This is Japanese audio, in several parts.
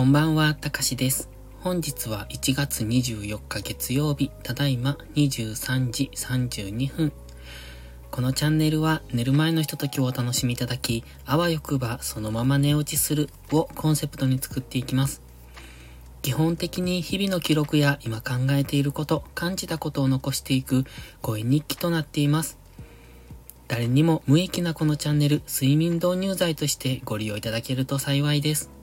こんばんは、たかしです。本日は1月24日月曜日、ただいま23時32分。このチャンネルは寝る前のひとときをお楽しみいただき、あわよくばそのまま寝落ちするをコンセプトに作っていきます。基本的に日々の記録や今考えていること、感じたことを残していく声日記となっています。誰にも無益なこのチャンネル、睡眠導入剤としてご利用いただけると幸いです。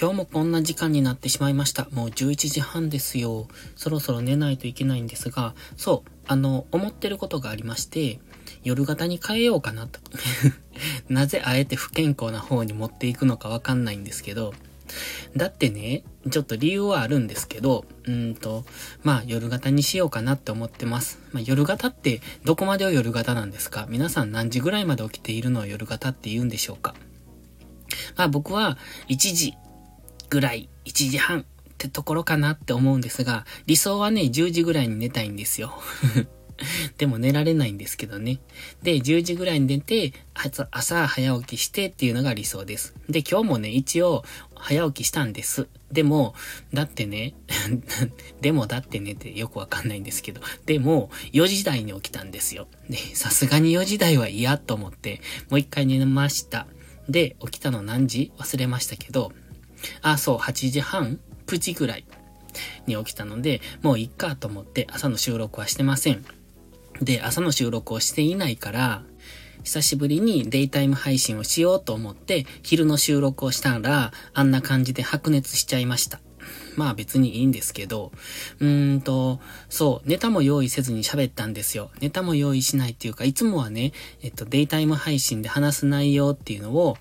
今日もこんな時間になってしまいました。もう11時半ですよ。そろそろ寝ないといけないんですが、そう、あの、思ってることがありまして、夜型に変えようかなと。なぜあえて不健康な方に持っていくのかわかんないんですけど、だってね、ちょっと理由はあるんですけど、うんと、まあ夜型にしようかなって思ってます。まあ夜型ってどこまでを夜型なんですか？皆さん何時ぐらいまで起きているのを夜型って言うんでしょうか？まあ僕は1時ぐらい、1時半ってところかなって思うんですが、理想はね、10時ぐらいに寝たいんですよ。でも寝られないんですけどね。で、10時ぐらいに寝て、朝早起きしてっていうのが理想です。で、今日もね、一応早起きしたんです。でも、だってね、でもだってねってよくわかんないんですけど、でも、4時台に起きたんですよ。で、さすがに4時台は嫌と思って、もう一回寝ました。で、起きたの何時？忘れましたけど、あ、そう、8時半プチぐらいに起きたので、もういっかと思って朝の収録はしてません。で、朝の収録をしていないから、久しぶりにデイタイム配信をしようと思って、昼の収録をしたら、あんな感じで白熱しちゃいました。まあ別にいいんですけど、うーんと、そう、ネタも用意せずに喋ったんですよ。ネタも用意しないっていうか、いつもはね、えっと、デイタイム配信で話す内容っていうのを、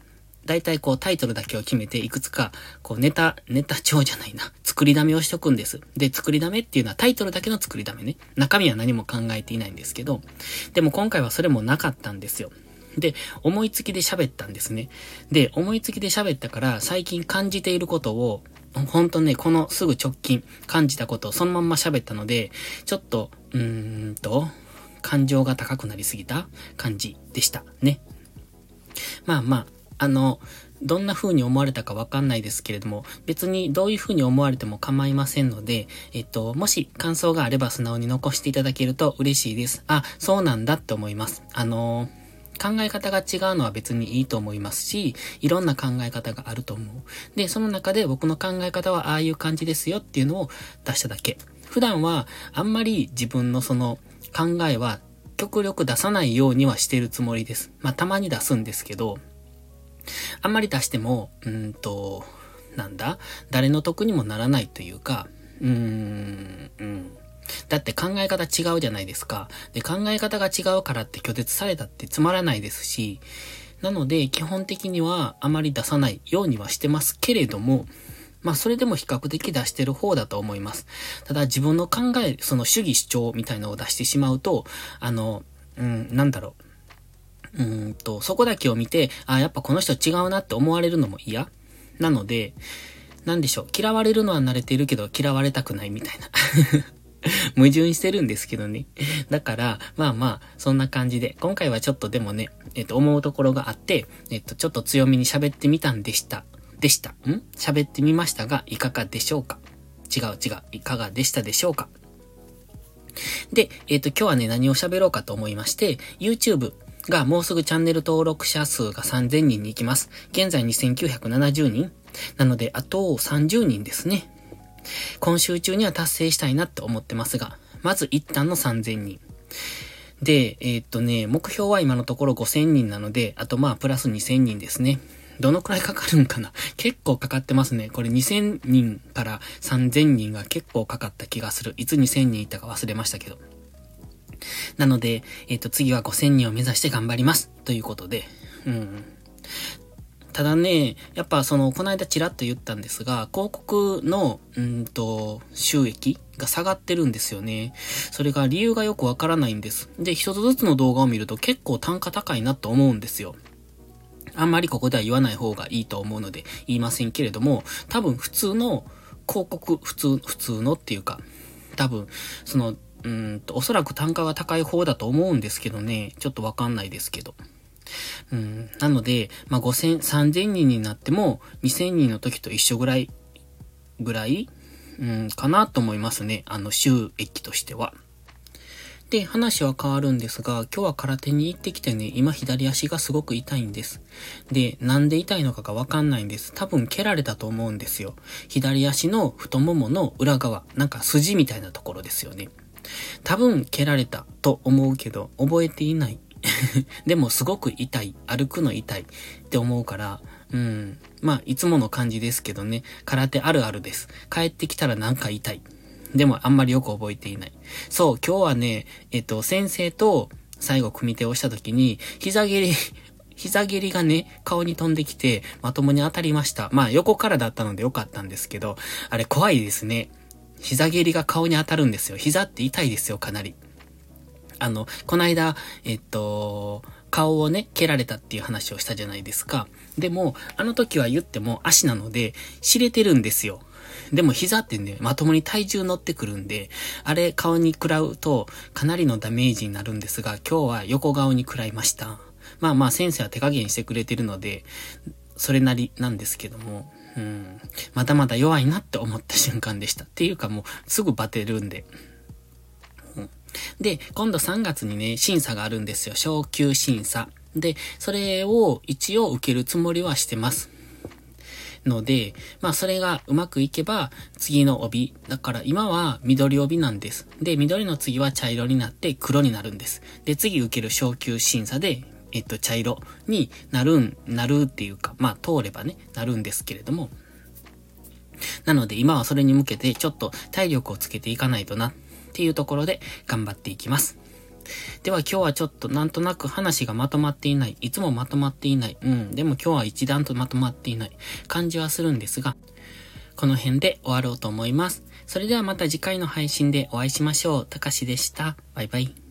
大体こうタイトルだけを決めていくつか、こうネタ、ネタ帳じゃないな。作りだめをしとくんです。で、作りだめっていうのはタイトルだけの作りだめね。中身は何も考えていないんですけど、でも今回はそれもなかったんですよ。で、思いつきで喋ったんですね。で、思いつきで喋ったから最近感じていることを、ほんとね、このすぐ直近感じたことをそのまんま喋ったので、ちょっと、うーんと、感情が高くなりすぎた感じでしたね。まあまあ、あの、どんな風に思われたかわかんないですけれども、別にどういう風に思われても構いませんので、えっと、もし感想があれば素直に残していただけると嬉しいです。あ、そうなんだって思います。あの考え方が違うのは別にいいと思いますし、いろんな考え方があると思う。で、その中で僕の考え方はああいう感じですよっていうのを出しただけ。普段はあんまり自分のその考えは極力出さないようにはしてるつもりです。まあたまに出すんですけど、あんまり出しても、うんと、なんだ？誰の得にもならないというか、うーん、うん。だって考え方違うじゃないですか。で、考え方が違うからって拒絶されたってつまらないですし、なので、基本的にはあまり出さないようにはしてますけれども、まあそれでも比較的出してる方だと思います。ただ自分の考え、その主義主張みたいなのを出してしまうと、あの、うん、なんだろう。うんと、そこだけを見て、あ、やっぱこの人違うなって思われるのも嫌なので、なんでしょう。嫌われるのは慣れてるけど、嫌われたくないみたいな。矛盾してるんですけどね。だから、まあまあ、そんな感じで、今回はちょっとでもね、えっと、思うところがあって、えっと、ちょっと強めに喋ってみたんでした。でした。ん？喋ってみましたが、いかがでしょうか？違う違う。いかがでしたでしょうか？で、えっと、今日はね、何を喋ろうかと思いまして、YouTube がもうすぐチャンネル登録者数が3000人に行きます。現在2970人なので、あと30人ですね。今週中には達成したいなって思ってますが、まず一旦の3000人。で、えー、っとね、目標は今のところ5000人なので、あとまあプラス2000人ですね。どのくらいかかるんかな結構かかってますね。これ2000人から3000人が結構かかった気がする。いつ2000人いたか忘れましたけど。なので、えっ、ー、と、次は5000人を目指して頑張ります。ということで、うん。ただね、やっぱその、この間ちらっと言ったんですが、広告の、うんと、収益が下がってるんですよね。それが理由がよくわからないんです。で、一つずつの動画を見ると結構単価高いなと思うんですよ。あんまりここでは言わない方がいいと思うので言いませんけれども、多分普通の広告、普通、普通のっていうか、多分、そのうんと、おそらく単価が高い方だと思うんですけどね。ちょっとわかんないですけど。うん。なので、まあ、5000、3000人になっても、2000人の時と一緒ぐらい、ぐらい、うん、かなと思いますね。あの、収益としては。で、話は変わるんですが、今日は空手に行ってきてね、今左足がすごく痛いんです。で、なんで痛いのかがわかんないんです。多分蹴られたと思うんですよ。左足の太ももの裏側、なんか筋みたいなところですよね。多分蹴られたと思うけど、覚えていない。でもすごく痛い。歩くの痛いって思うから、うん。まあ、いつもの感じですけどね。空手あるあるです。帰ってきたらなんか痛い。でもあんまりよく覚えていない。そう、今日はね、えっと、先生と最後組手をした時に、膝蹴り、膝蹴りがね、顔に飛んできて、まともに当たりました。まあ、横からだったのでよかったんですけど、あれ怖いですね。膝蹴りが顔に当たるんですよ。膝って痛いですよ、かなり。あの、こないだ、えっと、顔をね、蹴られたっていう話をしたじゃないですか。でも、あの時は言っても足なので、知れてるんですよ。でも膝ってね、まともに体重乗ってくるんで、あれ顔に食らうとかなりのダメージになるんですが、今日は横顔に食らいました。まあまあ先生は手加減してくれてるので、それなりなんですけども、うん、まだまだ弱いなって思った瞬間でした。っていうかもうすぐバテるんで。で、今度3月にね、審査があるんですよ。昇級審査。で、それを一応受けるつもりはしてます。ので、まあそれがうまくいけば次の帯。だから今は緑帯なんです。で、緑の次は茶色になって黒になるんです。で、次受ける昇級審査で、えっと、茶色になるん、なるっていうか、まあ通ればね、なるんですけれども。なので今はそれに向けてちょっと体力をつけていかないとなっていうところで頑張っていきます。では今日はちょっとなんとなく話がまとまっていない。いつもまとまっていない。うん。でも今日は一段とまとまっていない感じはするんですが、この辺で終わろうと思います。それではまた次回の配信でお会いしましょう。たかしでした。バイバイ。